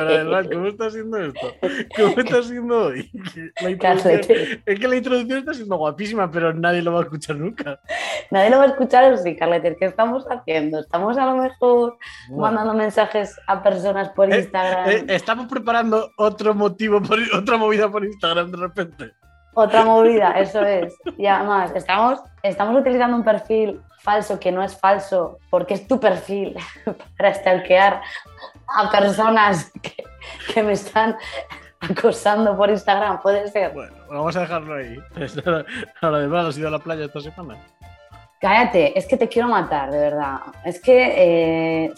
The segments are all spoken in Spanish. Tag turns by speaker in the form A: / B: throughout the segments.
A: ¿cómo está haciendo esto? ¿Cómo está haciendo hoy? La introducción- es que la introducción está siendo guapísima, pero nadie lo va a escuchar nunca.
B: Nadie lo va a escuchar, o sí, Carleter, ¿qué estamos haciendo? Estamos a lo mejor mandando mensajes a personas por
A: Eh,
B: Instagram.
A: eh, estamos preparando otro motivo, por, otra movida por Instagram de repente.
B: Otra movida, eso es. Y además, estamos, estamos utilizando un perfil falso que no es falso, porque es tu perfil para stalkear a personas que, que me están acosando por Instagram. Puede ser.
A: Bueno, vamos a dejarlo ahí. Ahora de verdad, ¿has ido a la playa esta semana?
B: Cállate, es que te quiero matar, de verdad. Es que, eh,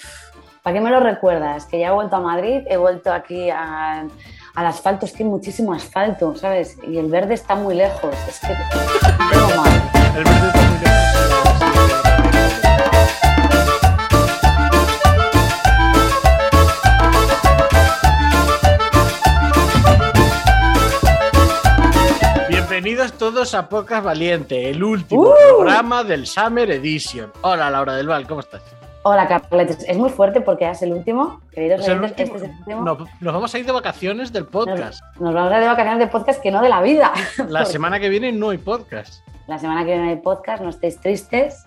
B: ¿para qué me lo recuerdas? Que ya he vuelto a Madrid, he vuelto aquí a- al asfalto, es que hay muchísimo asfalto, ¿sabes? Y el verde está muy lejos, es que tengo mal.
A: El verde está muy lejos. Bienvenidos todos a Pocas Valiente, el último
B: ¡Uh!
A: programa del Summer Edition. Hola Laura del Val, ¿cómo estás?
B: Hola, Carletes. Es muy fuerte porque es el último. Queridos
A: el último-
B: este es el último.
A: No, nos vamos a ir de vacaciones del podcast.
B: Nos vamos a ir de vacaciones de podcast que no de la vida.
A: La semana que viene no hay podcast.
B: La semana que viene hay podcast, no estéis tristes.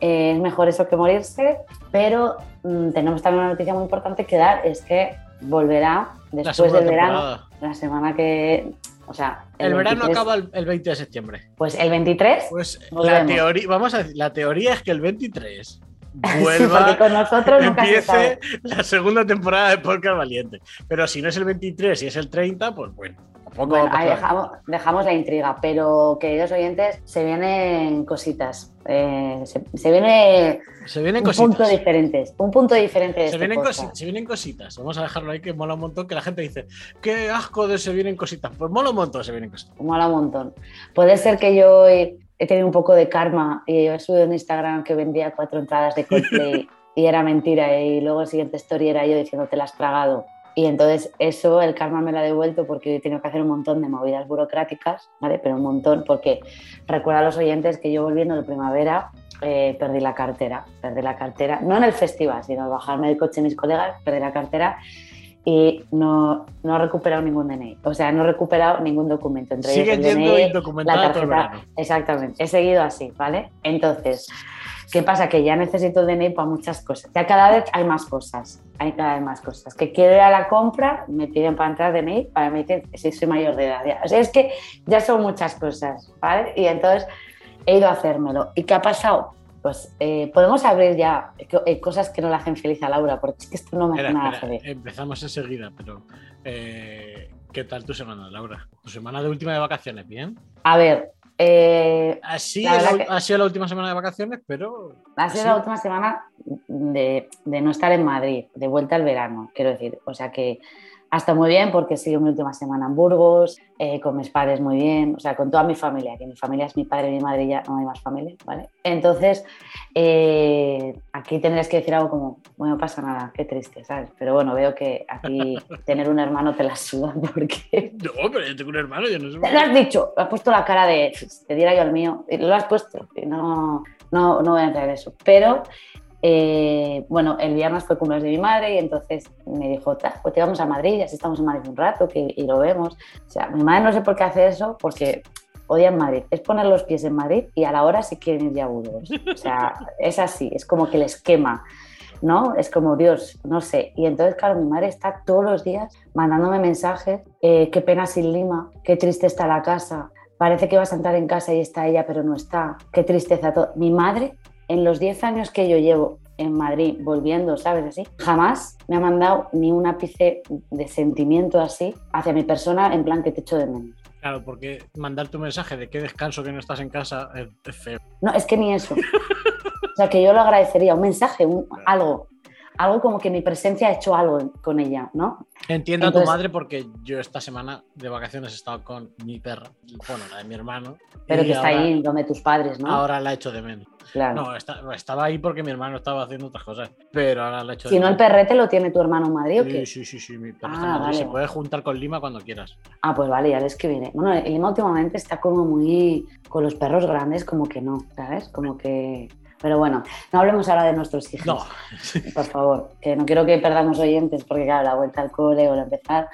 B: Eh, es mejor eso que morirse. Pero mm, tenemos también una noticia muy importante que dar: es que volverá después del verano. La semana que. O sea,
A: El, verano
B: 23
A: acaba el, el 20 de septiembre.
B: Pues el 23.
A: Pues la teoría, vamos a decir, la teoría es que el 23
B: porque
A: vuelva,
B: con nosotros nunca
A: empiece la segunda temporada de Podcast Valiente. Pero si no es el 23 y es el 30, pues bueno, tampoco
B: Bueno, ahí dejamos, dejamos la intriga, pero queridos oyentes, se vienen cositas. Eh, se, se viene
A: Se vienen
B: un punto
A: cositas.
B: diferente. Un punto diferente de
A: Se
B: este
A: vienen, se vienen cositas. Vamos a dejarlo ahí que mola un montón. Que la gente dice, qué asco de se vienen cositas. Pues mola un montón, se vienen cositas.
B: Mola un montón. Puede ser que yo he, he tenido un poco de karma y he subido en Instagram que vendía cuatro entradas de Coldplay y era mentira y luego el siguiente story era yo diciendo te la has tragado. Y entonces eso el karma me lo ha devuelto porque he tenido que hacer un montón de movidas burocráticas, ¿vale? Pero un montón porque recuerda a los oyentes que yo volviendo de primavera eh, perdí la cartera, perdí la cartera, no en el festival, sino al bajarme del coche mis colegas, perdí la cartera y no, no he recuperado ningún DNI. O sea, no he recuperado ningún documento. Entre ellos
A: Siguen
B: el DNI, la
A: todo el
B: tarjeta. Exactamente, he seguido así, ¿vale? Entonces, ¿qué pasa? Que ya necesito DNI para muchas cosas. Ya cada vez hay más cosas, hay cada vez más cosas. Que quiero ir a la compra, me piden para entrar DNI, para mí dicen si soy mayor de edad. O sea, es que ya son muchas cosas, ¿vale? Y entonces he ido a hacérmelo. ¿Y qué ha pasado? Pues eh, podemos abrir ya co- eh, cosas que no le hacen feliz a Laura, porque es que esto no me hace nada feliz.
A: empezamos enseguida, pero eh, ¿qué tal tu semana, Laura? ¿Tu semana de última de vacaciones? ¿Bien?
B: A ver, eh,
A: Así
B: La
A: es
B: verdad
A: la-
B: que-
A: ha sido la última semana de vacaciones, pero
B: Ha sido
A: así-
B: la última semana de, de no estar en Madrid, de vuelta al verano, quiero decir. O sea que ha estado muy bien porque ha sido mi última semana en Burgos, eh, con mis padres muy bien, o sea, con toda mi familia, que mi familia es mi padre y mi madre y ya no hay más familia, ¿vale? Entonces, eh, aquí tendrías que decir algo como, bueno, no pasa nada, qué triste, ¿sabes? Pero bueno, veo que aquí tener un hermano te la suda porque...
A: No, pero yo tengo un hermano, yo no sé.
B: Lo has dicho, has puesto la cara de "Si te diera yo el mío, lo has puesto, y no, no, no voy a entrar en eso. Pero eh, bueno, el viernes fue cumpleaños de mi madre y entonces me dijo, "Ta, pues te vamos a Madrid, así estamos en Madrid un rato que, y lo vemos. O sea, mi madre no sé por qué hace eso, porque odia en Madrid. Es poner los pies en Madrid y a la hora sí quieren ir ya a Burgos. O sea, es así, es como que les quema. ¿no? Es como Dios, no sé. Y entonces, claro, mi madre está todos los días mandándome mensajes, eh, qué pena sin Lima, qué triste está la casa, parece que vas a entrar en casa y está ella, pero no está, qué tristeza todo. Mi madre, en los 10 años que yo llevo en Madrid volviendo, ¿sabes? Así, jamás me ha mandado ni un ápice de sentimiento así hacia mi persona en plan que te echo de menos.
A: Claro, porque mandar tu mensaje de qué descanso que no estás en casa es, feo.
B: No, es que ni eso. O sea, que yo lo agradecería, un mensaje, un, algo. Algo como que mi presencia ha hecho algo con ella, ¿no?
A: Entiendo a tu madre porque yo esta semana de vacaciones he estado con mi perra, bueno, la de mi hermano.
B: Pero que está ahí donde tus padres, ¿no?
A: Ahora la he hecho de menos. Claro. No, estaba ahí porque mi hermano estaba haciendo otras cosas, pero ahora la he hecho
B: Si no, el perrete lo tiene tu hermano en Madrid o qué?
A: Sí, sí, sí, mi perro ah, Se puede juntar con Lima cuando quieras.
B: Ah, pues vale, ya les que viene. Bueno, Lima últimamente está como muy. con los perros grandes, como que no, ¿sabes? Como que. Pero bueno, no hablemos ahora de nuestros hijos. No. Por favor, que no quiero que perdamos oyentes porque, claro, la vuelta al cole o el empezar.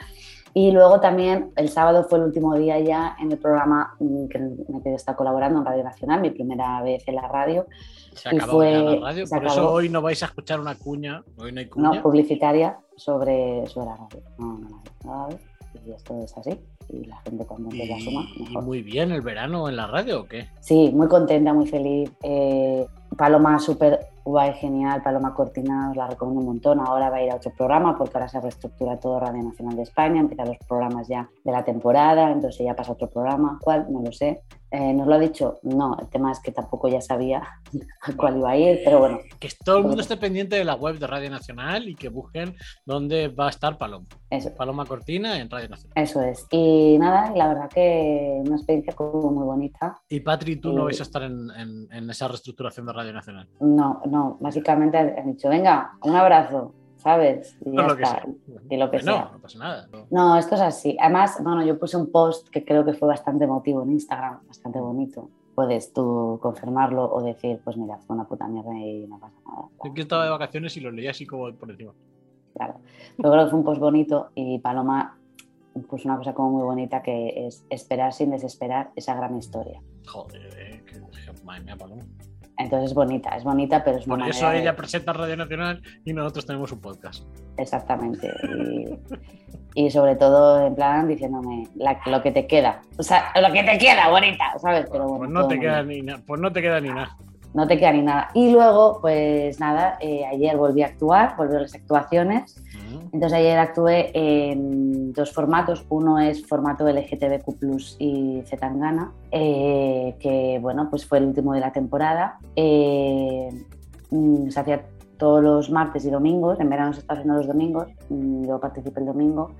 B: Y luego también el sábado fue el último día ya en el programa que el que está colaborando en Radio Nacional, mi primera vez en la radio.
A: Se acabó fue, la radio, por eso hoy no vais a escuchar una cuña, hoy no hay cuña.
B: No, publicitaria sobre, sobre la radio. No, no, no, y esto es así y la gente cuando se la suma.
A: ¿Y muy bien el verano en la radio o qué?
B: Sí, muy contenta, muy feliz. Eh, Paloma súper guay, genial. Paloma Cortina os la recomiendo un montón. Ahora va a ir a otro programa porque ahora se reestructura todo Radio Nacional de España. Empiezan los programas ya de la temporada, entonces ya pasa otro programa. ¿Cuál? No lo sé. Eh, ¿Nos lo ha dicho? No, el tema es que tampoco ya sabía a cuál iba a ir, pero bueno.
A: Que todo el mundo esté pendiente de la web de Radio Nacional y que busquen dónde va a estar Paloma. Eso. Paloma Cortina en Radio Nacional.
B: Eso es. Y nada, la verdad que una experiencia como muy bonita.
A: ¿Y Patri, tú no vais a estar en, en, esa reestructuración de Radio Nacional?
B: No, no. Básicamente han dicho, venga, un abrazo. ¿Sabes? Y ya está. Y lo que
A: sea. No, no pasa nada.
B: No. esto es así. Además, bueno, yo puse un post que creo que fue bastante emotivo en Instagram, bastante bonito. Puedes tú confirmarlo o decir, pues mira, fue una puta mierda y no pasa nada.
A: Yo que estaba de vacaciones y lo leí así como por encima.
B: Claro. Pero creo que fue un post bonito y Paloma puso una cosa como muy bonita que es esperar sin desesperar esa gran historia.
A: Joder, eh, que, madre mía, Paloma.
B: Entonces es bonita, es bonita, pero es
A: Por eso ella presenta Radio Nacional y nosotros tenemos un podcast.
B: Exactamente. Y, sobre todo, en plan, diciéndome lo que te queda. O sea, lo que te queda, bonita, ¿sabes? Pero bueno,
A: pues, no te queda ni pues no te queda ni nada.
B: No te queda ni nada. Y luego, pues nada, eh, ayer volví a actuar, volví a las actuaciones. Entonces ayer actué en dos formatos. Uno es formato LGTBQ y Zetangana, eh, que bueno, pues fue el último de la temporada. Eh, mm, se hacía todos los martes y domingos, en verano se está haciendo los domingos, mm, yo participé el domingo.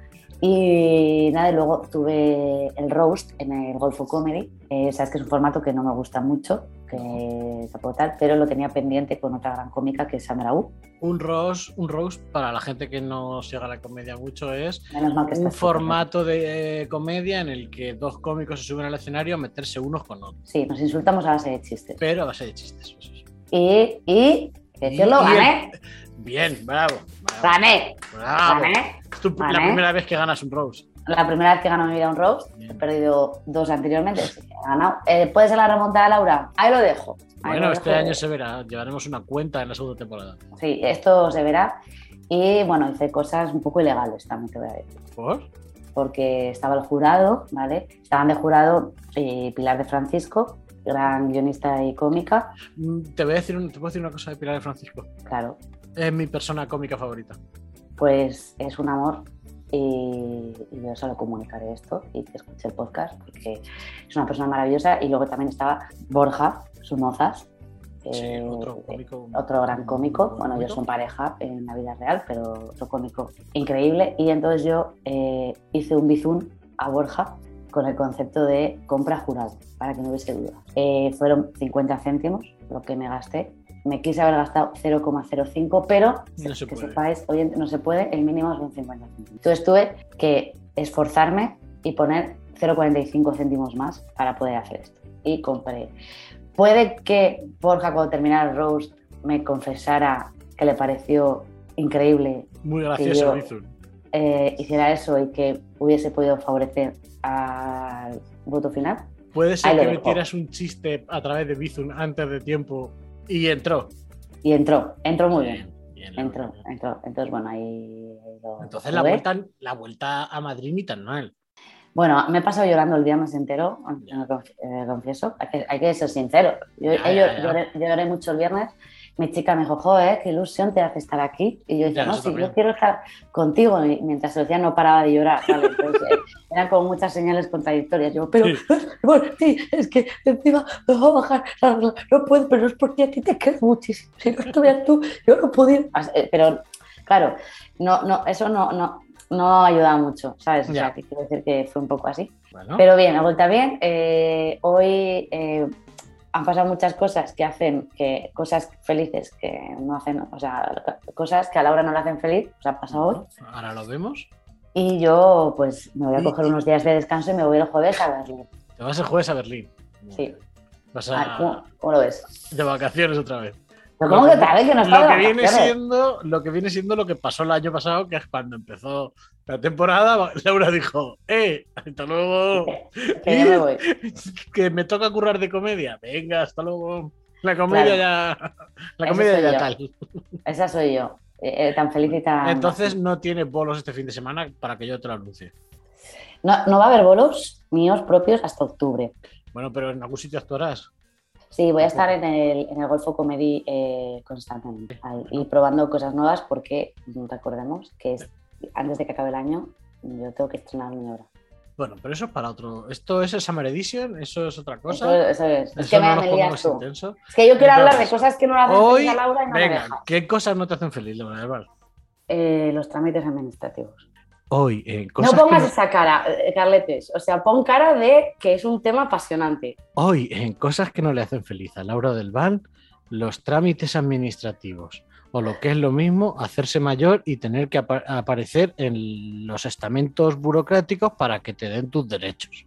B: Y nada, y luego tuve el roast en el Golfo Comedy. Eh, sabes que es un formato que no me gusta mucho, que tal, pero lo tenía pendiente con otra gran cómica que es Sandra U.
A: Un roast, un roast para la gente que no siga la comedia mucho es un formato de comedia en el que dos cómicos se suben al escenario a meterse unos con otros.
B: Sí, nos insultamos a base de chistes.
A: Pero a base de chistes. Pues
B: y, y, decirlo, gané.
A: Bien, bravo.
B: Gané. Gané.
A: Es tu, la primera vez que ganas un Rose.
B: La primera vez que gano mi vida un Rose. He perdido dos anteriormente. He ganado. Eh, ¿Puede ser la remontada, Laura? Ahí lo dejo.
A: bueno, este año se verá. Llevaremos una cuenta en la segunda temporada.
B: Sí, esto se verá. Y bueno, hice cosas un poco ilegales también te voy a decir.
A: ¿Por?
B: Porque estaba el jurado, ¿vale? Estaban de jurado eh, Pilar de Francisco, gran guionista y cómica.
A: Mm, te voy a decir, ¿te puedo decir una cosa de Pilar de Francisco.
B: Claro.
A: Es mi persona cómica favorita.
B: Pues es un amor y, yo solo comunicaré esto y que escuche el podcast porque es una persona maravillosa. Y luego también estaba Borja Sumozas,
A: eh, otro, cómico,
B: otro, gran cómico. Bueno, ellos son pareja en la vida real, pero otro cómico increíble. Y entonces yo eh, hice un bizún a Borja con el concepto de compra jurado, para que no hubiese duda. Eh, fueron 50 céntimos lo que me gasté me quise haber gastado 0,05, pero que sepáis, hoy no se puede, el mínimo es un 50 céntimos. Entonces tuve que esforzarme y poner 0,45 céntimos más para poder hacer esto. Y compré. Puede que Borja cuando terminara el roast me confesara que le pareció increíble.
A: Muy gracioso, que
B: eh, hiciera eso y que hubiese podido favorecer al voto final.
A: Puede ser que metieras un chiste a través de Bizun antes de tiempo y entró.
B: Y entró, entró muy bien. entró, entró. Entonces, bueno, ahí
A: Entonces la vuelta, la vuelta a Madrid ni tan mal.
B: Bueno, me he pasado llorando el día más entero, eh, confieso. Hay que, ser sincero. Yo, lloré, mucho el viernes mi chica me dijo, joder, qué ilusión te hace estar aquí. Y yo decía, no, si yo quiero estar contigo. Y mientras lo decía no paraba de llorar. Entonces, eh, eran como muchas señales contradictorias. Yo, pero, bueno, sí, es que encima me voy a bajar. No puedo, pero es porque a ti te quedas muchísimo. Si no estuvieras tú, yo no podía. Eh, pero Claro, no, no, eso no, no, no ayuda mucho, ¿sabes? O sea, que quiero decir que fue un poco así. Pero bien, la vuelta bien. Eh, hoy eh, han pasado muchas cosas que hacen, que cosas felices que no hacen, o sea, cosas que a Laura no le hacen feliz, o sea, ha pasado hoy.
A: Ahora lo vemos.
B: Y yo, pues, me voy a coger unos días de descanso y me voy el jueves a Berlín.
A: ¿Te vas el jueves a Berlín?
B: Sí.
A: Vas a...
B: ¿cómo, lo ves?
A: De vacaciones otra vez.
B: ¿Cómo que tal vez que no
A: lo que viene siendo Lo que viene siendo lo que pasó el año pasado, que es cuando empezó la temporada, Laura dijo, ¡eh! Hasta luego.
B: Que, me voy.
A: que me toca currar de comedia. Venga, hasta luego. La comedia ya. La comedia ya tal.
B: Esa soy yo. Eh, eh, tan feliz y tan.
A: Entonces no tiene bolos este fin de semana para que yo te lo anuncie.
B: No, no va a haber bolos míos propios hasta octubre.
A: Bueno, pero en algún sitio actuarás.
B: Sí, voy a estar en el, en el Golfo Comedy eh, constantemente y probando cosas nuevas porque recordemos que antes de que acabe el año yo tengo que estrenar mi obra.
A: Bueno, pero eso es para otro. ¿Esto es el Summer Edition? ¿Eso es otra cosa?
B: Eso, es. es que me, me Intenso. Es que yo quiero hablar de cosas que no le hacen feliz a Laura y no venga, me.
A: ¿Qué cosas no te hacen feliz, Laura?
B: Eh, los trámites administrativos.
A: Hoy, eh,
B: no pongas esa cara, eh, Carletes. O sea, pon cara de que es un tema apasionante.
A: Hoy, en cosas que no le hacen feliz a Laura del Val, los trámites administrativos. O lo que es lo mismo, hacerse mayor y tener que aparecer en los estamentos burocráticos para que te den tus derechos.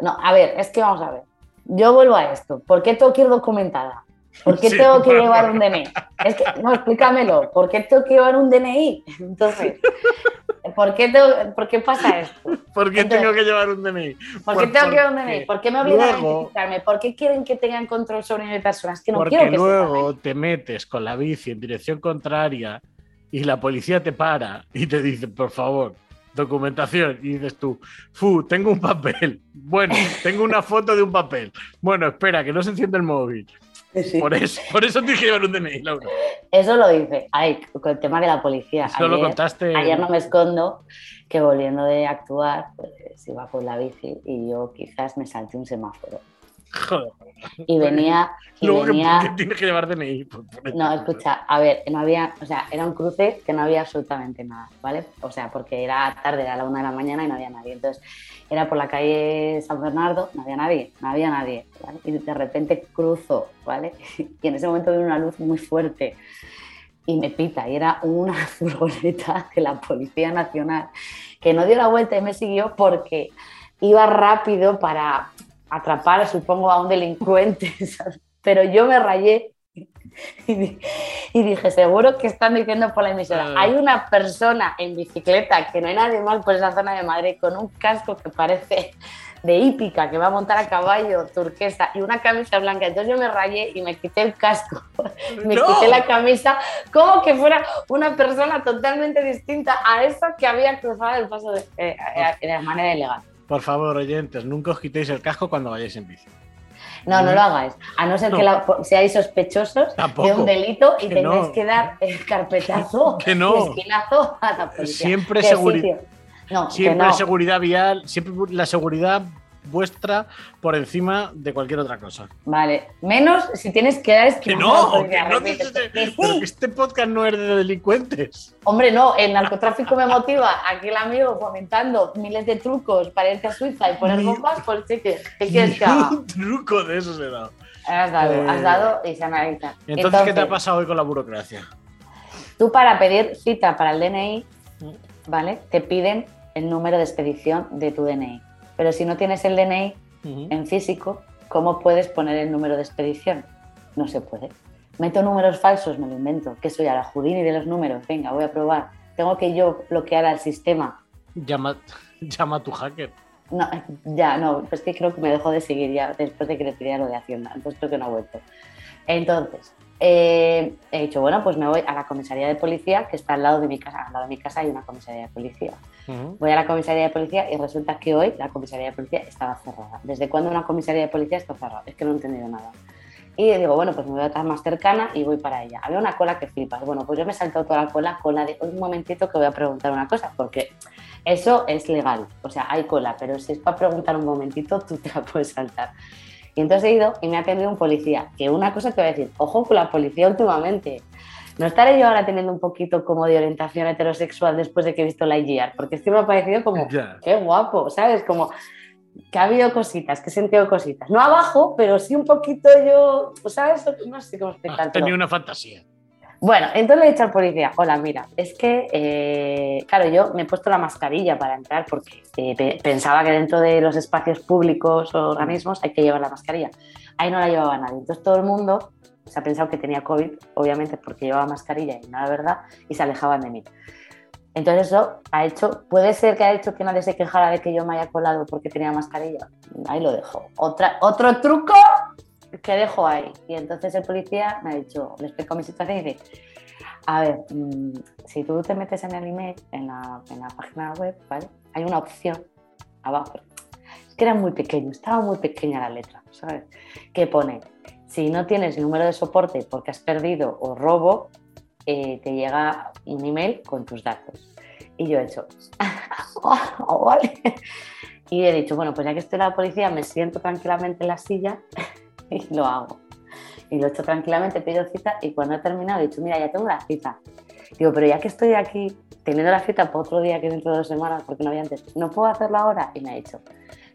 B: No, a ver, es que vamos a ver. Yo vuelvo a esto. ¿Por qué tengo que ir documentada? ¿Por qué tengo que llevar un DNI? Es que, no, explícamelo. ¿Por qué tengo que llevar un DNI? Entonces, ¿Por qué, ¿Por qué pasa esto?
A: ¿Por qué tengo que llevar un DNI?
B: ¿Por qué tengo que llevar un DNI? ¿Por qué me obligan a identificarme? ¿Por qué quieren que tengan control sobre mi persona? Es que no quiero que
A: luego te metes con la bici en dirección contraria y la policía te para y te dice, por favor, documentación. Y dices tú, fu, tengo un papel. Bueno, tengo una foto de un papel. Bueno, espera, que no se enciende el móvil. Por eso, por eso tienes que llevar un DNI, Laura.
B: Eso lo dice. Ay, con el tema de la policía.
A: Eso lo contaste.
B: Ayer no me escondo que volviendo de actuar, pues iba por la bici y yo quizás me salté un semáforo.
A: Joder.
B: Y venía. Y
A: Luego
B: venía...
A: Que, tienes que llevar DNI.
B: no, escucha, a ver, no había, o sea, era un cruce que no había absolutamente nada, ¿vale? O sea, porque era tarde, era la una de la mañana y no había nadie. Entonces, era por la calle San Bernardo, no había nadie, no había nadie, ¿vale? Y de repente cruzo, ¿vale? Y en ese momento veo una luz muy fuerte y me pita, y era una furgoneta de la Policía Nacional que no dio la vuelta y me siguió porque iba rápido para atrapar, supongo, a un delincuente, pero yo me rayé y, dije, seguro que están diciendo por la emisora, ah. hay una persona en bicicleta, que no hay nadie más por esa zona de Madrid, con un casco que parece de hípica, que va a montar a caballo, turquesa, y una camisa blanca. Entonces yo me rayé y me quité el casco, me quité la camisa, como que fuera una persona totalmente distinta a esa que había cruzado el paso de, eh, eh, de manera ilegal.
A: Por favor, oyentes, nunca os quitéis el casco cuando vayáis en bici.
B: No, no lo hagáis. A no ser que seáis sospechosos de un delito y tengáis que dar el carpetazo,
A: que no.
B: esquinazo a la policía.
A: Siempre, seguridad. siempre seguridad vial, siempre la seguridad vuestra por encima de cualquier otra cosa.
B: Vale, menos si tienes que dar
A: Que no, que no pero que este podcast no es de delincuentes.
B: Hombre, no, el narcotráfico me motiva. Aquí el amigo comentando miles de trucos para irte a Suiza y poner bombas, pues sí que, ¿qué quieres que haga?
A: Un truco de eso se da.
B: Has dado, has eh, dado y se analiza.
A: Entonces, Entonces, ¿qué te ha pasado hoy con la burocracia?
B: Tú para pedir cita para el DNI, ¿vale? Te piden el número de expedición de tu DNI. Pero si no tienes el DNI en físico, ¿cómo puedes poner el número de expedición? No se puede. Meto números falsos, me lo invento. Que soy a la Houdini de los números. Venga, voy a probar. Tengo que yo bloquear al sistema.
A: Llama, llama a tu hacker.
B: No, ya, no, es que creo que me dejó de seguir ya después de que le pidiera lo de Hacienda. Entonces creo que no ha vuelto. Entonces, eh, he dicho, bueno, pues me voy a la comisaría de policía que está al lado de mi casa. Al lado de mi casa hay una comisaría de policía. Voy a la comisaría de policía y resulta que hoy la comisaría de policía estaba cerrada. ¿Desde cuándo una comisaría de policía está cerrada? Es que no he entendido nada. Y digo, bueno, pues me voy a estar más cercana y voy para ella. Había una cola que flipas. Bueno, pues yo me he saltado toda la cola, cola de un momentito que voy a preguntar una cosa, porque eso es legal. O sea, hay cola, pero si es para preguntar un momentito, tú te la puedes saltar. Y entonces he ido y me ha atendido un policía. Que una cosa te voy a decir, ojo con la policía últimamente. no estaré yo ahora teniendo un poquito como de orientación heterosexual después de que he visto la IGR, porque es que me ha parecido como, qué guapo, ¿sabes? Como que ha habido cositas, que he sentido cositas. No abajo, pero sí un poquito yo, ¿sabes? No sé cómo
A: Has
B: explicártelo.
A: tenido una fantasía.
B: Bueno, entonces le he dicho al policía, hola, mira, es que, eh, claro, yo me he puesto la mascarilla para entrar porque eh, pe- pensaba que dentro de los espacios públicos o organismos hay que llevar la mascarilla. Ahí no la llevaba nadie. Entonces todo el mundo se ha pensado que tenía COVID, obviamente porque llevaba mascarilla y no era verdad, y se alejaban de mí. Entonces eso ha hecho, puede ser que ha hecho que nadie se quejara de que yo me haya colado porque tenía mascarilla. Ahí lo dejo. Otra, otro truco que dejo ahí. Y entonces el policía me ha dicho, le explico mi situación y dice, a ver, mm, si tú te metes en el email, en la, en la página web, ¿vale? Hay una opción abajo. Es que era muy pequeño, estaba muy pequeña la letra, ¿sabes? Que pone, si no tienes número de soporte porque has perdido o robo, eh, te llega un email con tus datos. Y yo he hecho, "Oh, vale. Y he dicho, bueno, pues ya que estoy en la policía, me siento tranquilamente en la silla y lo hago. Y lo he hecho tranquilamente, pido cita y cuando he terminado he dicho, mira, ya tengo la cita. Digo, pero ya que estoy aquí teniendo la cita para otro día que dentro de dos semanas, porque no había antes, ¿no puedo hacerla ahora? Y me ha dicho,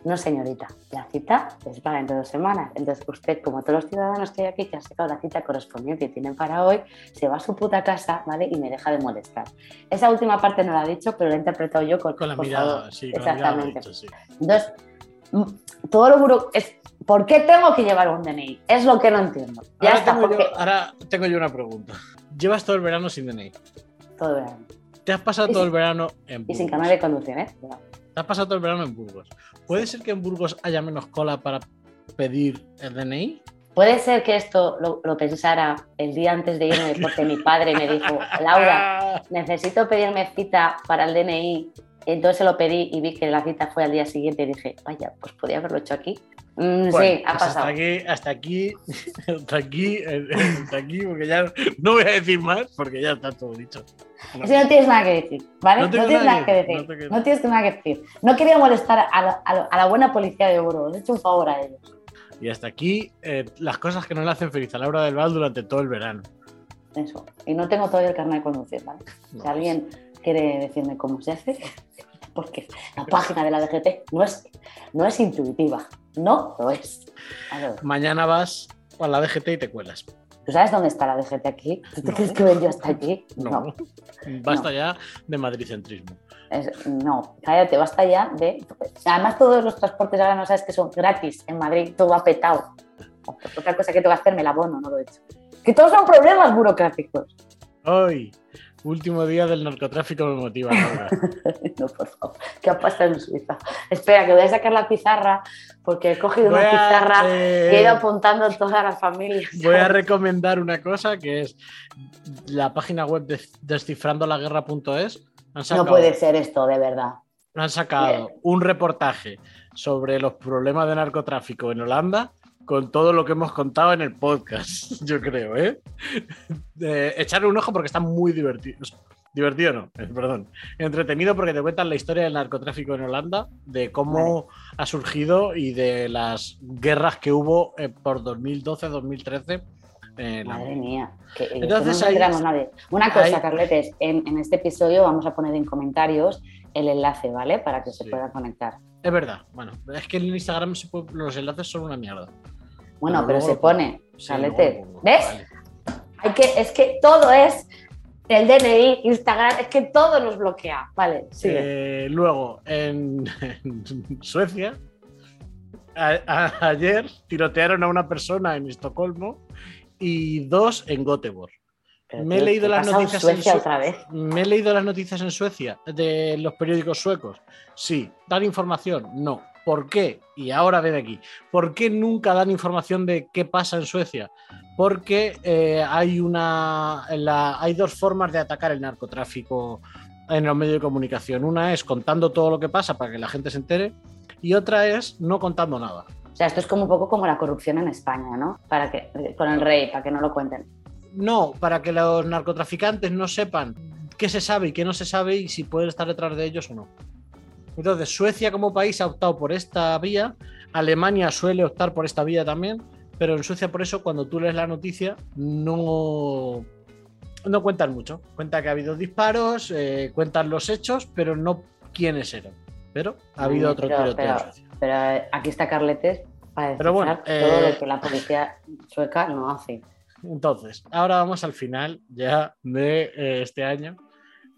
B: no señorita, la cita es para dentro de dos semanas. Entonces usted, como todos los ciudadanos que hay aquí que han sacado la cita correspondiente y tienen para hoy, se va a su puta casa, ¿vale? Y me deja de molestar. Esa última parte no la he dicho, pero la he interpretado yo con,
A: Con la mirada,
B: favor.
A: sí, con la mirada. lo he
B: Exactamente.
A: dicho, sí.
B: Entonces, mm, todo lo buro es ¿por qué tengo que llevar un DNI? Es lo que no entiendo. Ya
A: Ahora,
B: está,
A: tengo
B: porque
A: yo, ahora tengo yo una pregunta. Llevas todo el verano sin DNI.
B: todo verano.
A: Te has pasado
B: Y
A: todo
B: sin-
A: el verano en
B: Y
A: Burgos.
B: sin carnet de conducir, ¿eh?
A: Te has pasado todo el verano en Burgos. ¿Puede ser que en Burgos haya menos cola para pedir el DNI?
B: Puede ser que esto lo, lo pensara el día antes de irme porque mi padre me dijo, Laura, necesito pedirme cita para el DNI. Entonces se lo pedí y vi que la cita fue al día siguiente y dije, vaya, pues podía haberlo hecho aquí. Mm,
A: Bueno,
B: sí, ha
A: pues
B: pasado.
A: Hasta aquí, hasta aquí, hasta aquí, eh, hasta aquí, porque ya no voy a decir más porque ya está todo dicho.
B: Es que no tienes nada que decir, ¿vale?
A: No
B: No, tienes
A: nada que decir, no
B: No, tienes nada que decir. No quería molestar a la, a buena policía de Burgos. He hecho un favor a ellos.
A: Y hasta aquí eh, las cosas que no le hacen feliz a Laura del Val durante todo el verano.
B: Eso. Y no tengo todavía el carnet de conducir, ¿vale?
A: No,
B: Si alguien quiere decirme cómo se hace, porque la página de la DGT no es, no es intuitiva. No lo es.
A: Mañana vas a la DGT y te cuelas.
B: ¿Tú sabes dónde está la DGT aquí? ¿Tú te
A: No.
B: crees que voy yo hasta aquí?
A: No. Basta ya de madricentrismo.
B: Es- no, cállate, basta ya de. Además, todos los transportes ahora no sabes que son gratis en Madrid, todo va petado. Otra cosa que tengo que hacer, me la abono, no lo he hecho. Que todos son problemas burocráticos.
A: Hoy, último día del narcotráfico me motiva.
B: No, por favor. ¿Qué ha pasado en Suiza? Espera, que voy a sacar la pizarra porque he cogido
A: Voy
B: una
A: a,
B: pizarra
A: eh,
B: y he ido apuntando todas las familias.
A: Voy a recomendar una cosa que es la página web de descifrandolaguerra.es.
B: No puede ser esto, de verdad.
A: han sacado un reportaje sobre los problemas de narcotráfico en Holanda con todo lo que hemos contado en el podcast, yo creo, ¿eh? De echarle un ojo porque está muy divertido. Divertido no, eh, perdón. Entretenido porque te cuentan la historia del narcotráfico en Holanda, de cómo ha surgido y de las guerras que hubo eh, por 2012-2013. en la-
B: Madre mía. Que, que
A: Entonces
B: no
A: ahí-
B: nadie. Una cosa,
A: ahí-
B: Carletes, en, en este episodio vamos a poner en comentarios el enlace, ¿vale? Para que se pueda conectar.
A: Es verdad, bueno, es que en Instagram se puede- los enlaces son una mierda.
B: Bueno,
A: Pero
B: se pone,
A: Sí,
B: ¿Ves?
A: vale.
B: Hay que, es que todo es el DNI, Instagram, es que todo nos bloquea. Vale, sigue.
A: Eh, luego, en, en Suecia, a- a- ayer tirotearon a una persona en Estocolmo y dos en Göteborg. Me he leído
B: ¿qué
A: las noticias en
B: Suecia
A: Sue-
B: otra vez.
A: Me he leído las noticias en Suecia de los periódicos suecos. Sí. ¿Dan información? No. ¿Por qué? Y ahora ven aquí. ¿Por qué nunca dan información de qué pasa en Suecia? Porque eh, hay, una, la- hay dos formas de atacar el narcotráfico en los medios de comunicación. Una es contando todo lo que pasa para que la gente se entere y otra es no contando nada.
B: O sea, esto es como un poco como la corrupción en España, ¿no? Para que, con el rey, para que no lo cuenten.
A: No, para que los narcotraficantes no sepan qué se sabe y qué no se sabe y si pueden estar detrás de ellos o no. Entonces, Suecia como país ha optado por esta vía, Alemania suele optar por esta vía también, pero en Suecia por eso cuando tú lees la noticia no, no cuentan mucho. Cuenta que ha habido disparos, eh, cuentan los hechos, pero no quiénes eran. Pero ha habido otro
B: pero,
A: tiroteo. en
B: pero,
A: Suecia.
B: pero aquí está Carletes para
A: Pero bueno,
B: descifrar todo
A: eh,
B: lo que la policía sueca no hace.
A: Entonces, ahora vamos al final ya de eh, este año,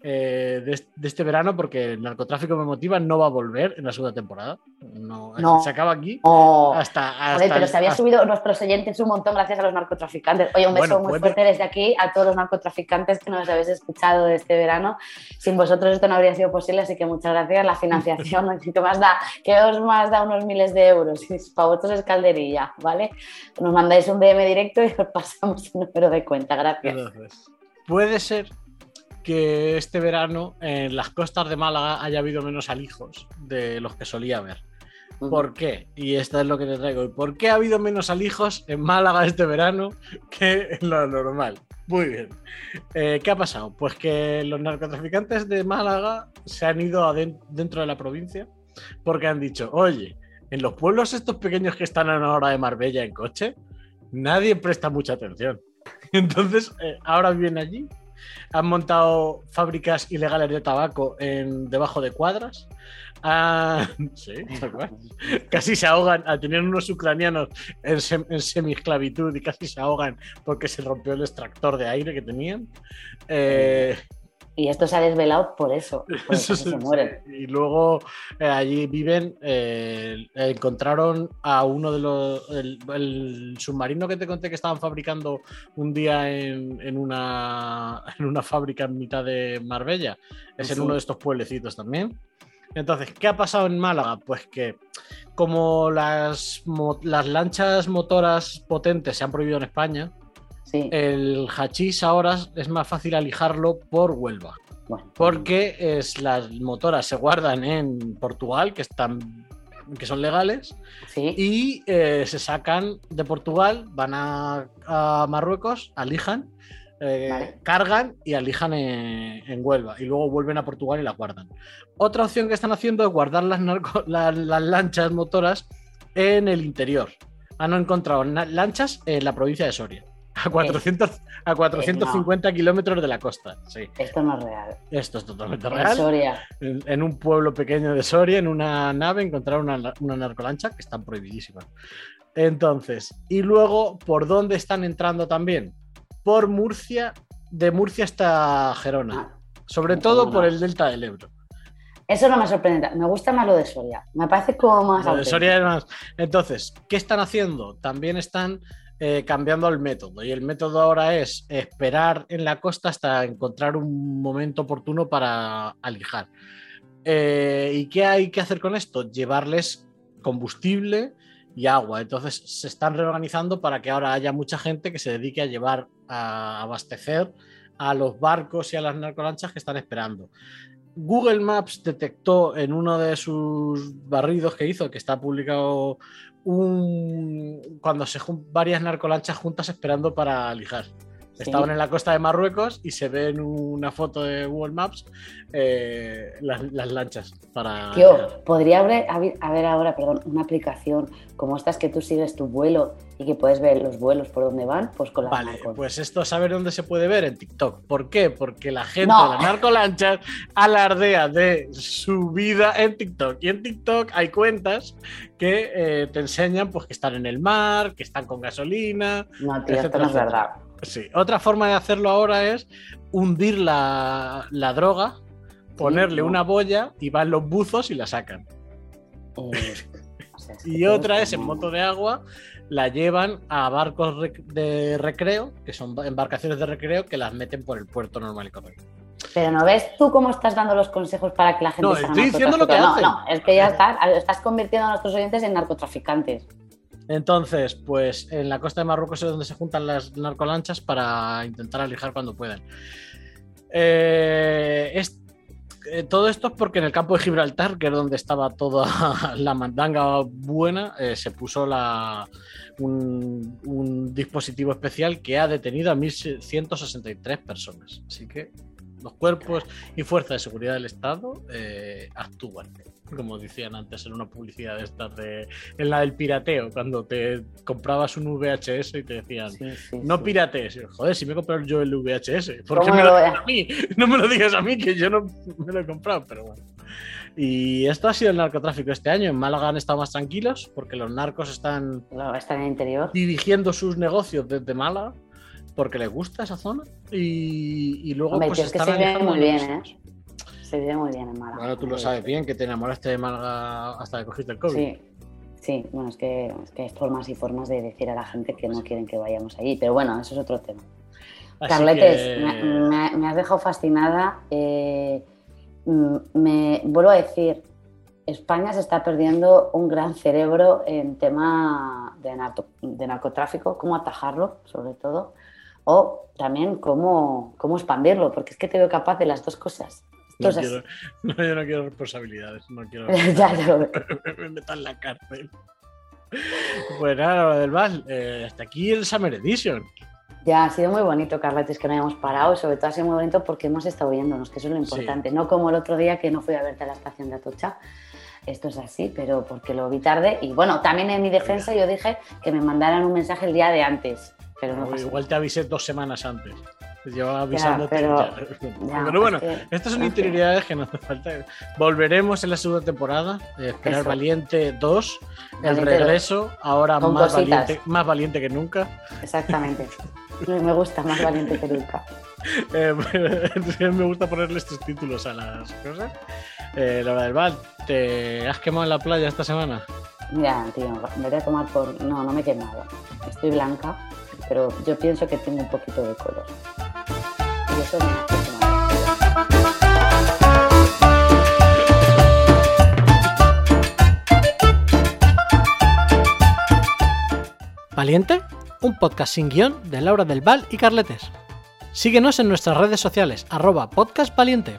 A: eh, de, est- de este verano, porque el narcotráfico me motiva no va a volver en la segunda temporada. No,
B: No.
A: Se acaba aquí.
B: Oh,
A: Hasta, hasta
B: pero
A: el-
B: se había
A: hasta-
B: subido nuestros oyentes un montón gracias a los narcotraficantes. Oye, un beso
A: Bueno,
B: muy
A: puede-
B: fuerte desde aquí a todos los narcotraficantes que nos habéis escuchado este verano. Sin vosotros esto no habría sido posible, así que muchas gracias. La financiación que más da, que os más da unos miles de euros. Y para vosotros es calderilla, ¿vale? Nos mandáis un DM directo y os pasamos un número de cuenta. Gracias.
A: Entonces, puede ser que este verano en las costas de Málaga haya habido menos alijos de los que solía haber. ¿Por qué? Y esto es lo que te traigo. ¿Y ¿Por qué ha habido menos alijos en Málaga este verano que en lo normal? Muy bien. Eh, ¿Qué ha pasado? Pues que los narcotraficantes de Málaga se han ido dentro de la provincia porque han dicho, oye, en los pueblos estos pequeños que están a una hora de Marbella en coche, nadie presta mucha atención. Entonces, eh, ahora viven allí, han montado fábricas ilegales de tabaco en, debajo de cuadras. Ah, sí. Casi se ahogan. ah, Tenían unos ucranianos en, sem- en semi-esclavitud y casi se ahogan porque se rompió el extractor de aire que tenían. Eh,
B: Y esto se ha desvelado por eso. Por eso se mueren.
A: Y luego eh, allí viven, eh, encontraron a uno de los. El, el submarino que te conté que estaban fabricando un día en, en una, en una fábrica en mitad de Marbella. Es en uno de estos pueblecitos también. Entonces, ¿qué ha pasado en Málaga? Pues que como las, las lanchas motoras potentes se han prohibido en España,
B: Sí.
A: el hachís ahora es más fácil alijarlo por Huelva.
B: Bueno,
A: Porque es, las motoras se guardan en Portugal, que están que son legales,
B: sí.
A: y eh, se sacan de Portugal, van a, a Marruecos, alijan, eh,
B: Vale.
A: cargan y alijan en, en Huelva, y luego vuelven a Portugal y las guardan. Otra opción que están haciendo es guardar las, narco- la- las lanchas motoras en el interior. Han encontrado na- lanchas en la provincia de Soria. A, 400, a 450 kilómetros de la costa. Sí,
B: Esto no es real.
A: esto es totalmente
B: En
A: real
B: Soria.
A: en, en un pueblo pequeño de Soria, en una nave, encontraron una, una narcolancha que están prohibidísimas. Entonces, y luego, ¿por dónde están entrando también? Por Murcia, de Murcia hasta Gerona.
B: Ah,
A: Sobre todo por el delta del Ebro.
B: Eso no me sorprende. Me gusta más lo de Soria. Me parece como más.
A: Lo de. Soria es más- Entonces, ¿qué están haciendo? También están eh, cambiando el método. Y el método ahora es esperar en la costa hasta encontrar un momento oportuno para alijar. Eh, ¿Y qué hay que hacer con esto? Llevarles combustible y agua. Entonces se están reorganizando para que ahora haya mucha gente que se dedique a llevar, a abastecer a los barcos y a las narcolanchas que están esperando. Google Maps detectó en uno de sus barridos que hizo, que está publicado, un, cuando se varias narcolanchas juntas esperando para lijar.
B: Sí.
A: Estaban en la costa de Marruecos y se ve en una foto de Google Maps eh, las, las lanchas para.
B: Tío, podría haber, haber- ahora, perdón, una aplicación como estas que tú sigues tu vuelo y que puedes ver los vuelos por dónde van, pues con las
A: Vale, pues esto saber dónde se puede ver en TikTok. ¿Por qué? Porque la gente
B: No.
A: de las narcolanchas alardea de su vida en TikTok. Y en TikTok hay cuentas que eh, te enseñan pues, que están en el mar, que están con gasolina.
B: No, tío, esto
A: etcétera,
B: no es verdad.
A: Sí. Otra forma de hacerlo ahora es hundir la, la droga, ponerle
B: no.
A: una boya y van los buzos y la sacan.
B: O sea, es que
A: Y otra es en
B: no-
A: moto de agua, la llevan a barcos de recreo, que son embarcaciones de recreo, que las meten por el puerto normal y correcto.
B: Pero no ves tú cómo estás dando los consejos para que la gente
A: No, estoy diciendo lo que
B: narcotraficante?
A: hacen.
B: No, no, es que ya estás, estás convirtiendo a nuestros oyentes en narcotraficantes.
A: Entonces, pues en la costa de Marruecos es donde se juntan las narcolanchas para intentar alijar cuando puedan. Eh, es- eh, todo esto es porque en el campo de Gibraltar, que es donde estaba toda la mandanga buena, eh, se puso un dispositivo especial que ha detenido a 1.163 personas. Así que los cuerpos y fuerzas de seguridad del Estado eh, actúan como decían antes en una publicidad de estas de en la del pirateo, cuando te comprabas un VHS y te decían no piratees. Joder, si me he comprado yo el VHS, ¿por qué me lo digas a mí? No me lo digas a mí, que yo no me lo he comprado, pero bueno. Y esto ha sido el narcotráfico este año. En Málaga han estado más tranquilos porque los narcos están,
B: están en el interior.
A: dirigiendo sus negocios desde Málaga porque les gusta esa zona y, luego pues
B: es que se ve muy bien, ¿eh? Se vive muy bien en Málaga.
A: Bueno, tú lo sabes bien, que te enamoraste de Málaga hasta que cogiste el COVID.
B: Sí, sí. bueno, es que, es que hay formas y formas de decir a la gente que no quieren que vayamos allí, pero bueno, eso es otro tema. Carletes, me, has dejado fascinada. Eh, mm, me vuelvo a decir, España se está perdiendo un gran cerebro en tema de, de narcotráfico, cómo atajarlo, sobre todo, o también cómo, cómo expandirlo, porque es que te veo capaz de las dos cosas.
A: No, quiero, no, yo no quiero responsabilidades, no quiero
B: ya, ya
A: me metan en la cárcel. Pues nada, del Val, eh, hasta aquí el Summer Edition.
B: Ya, ha sido muy bonito, Carletes, que no hayamos parado, sobre todo ha sido muy bonito porque hemos estado viéndonos, que eso es lo importante, no como el otro día que no fui a verte a la estación de Atocha, esto es así, pero porque lo vi tarde. Y bueno, también en mi defensa yo dije que me mandaran un mensaje el día de antes, pero no,
A: Igual te avisé dos semanas antes. Llevaba avisándote. pero, pero, bueno, estas son interioridades que no hace falta. Volveremos en la segunda temporada. Eh, esperar Valiente 2. el regreso, ahora más valiente, más valiente que nunca.
B: Exactamente. me gusta, más valiente que nunca.
A: Eh, me gusta ponerle estos títulos a las cosas. Eh, Laura del Val, ¿te has quemado en la playa esta semana?
B: Mira, tío, me voy a tomar por. No, no me he quemado. Estoy blanca, pero yo pienso que tengo un poquito de color. Y eso me
A: ¿Valiente? Un podcast sin guion de Laura del Val y Carletes. Síguenos en nuestras redes sociales, arroba podcastvaliente.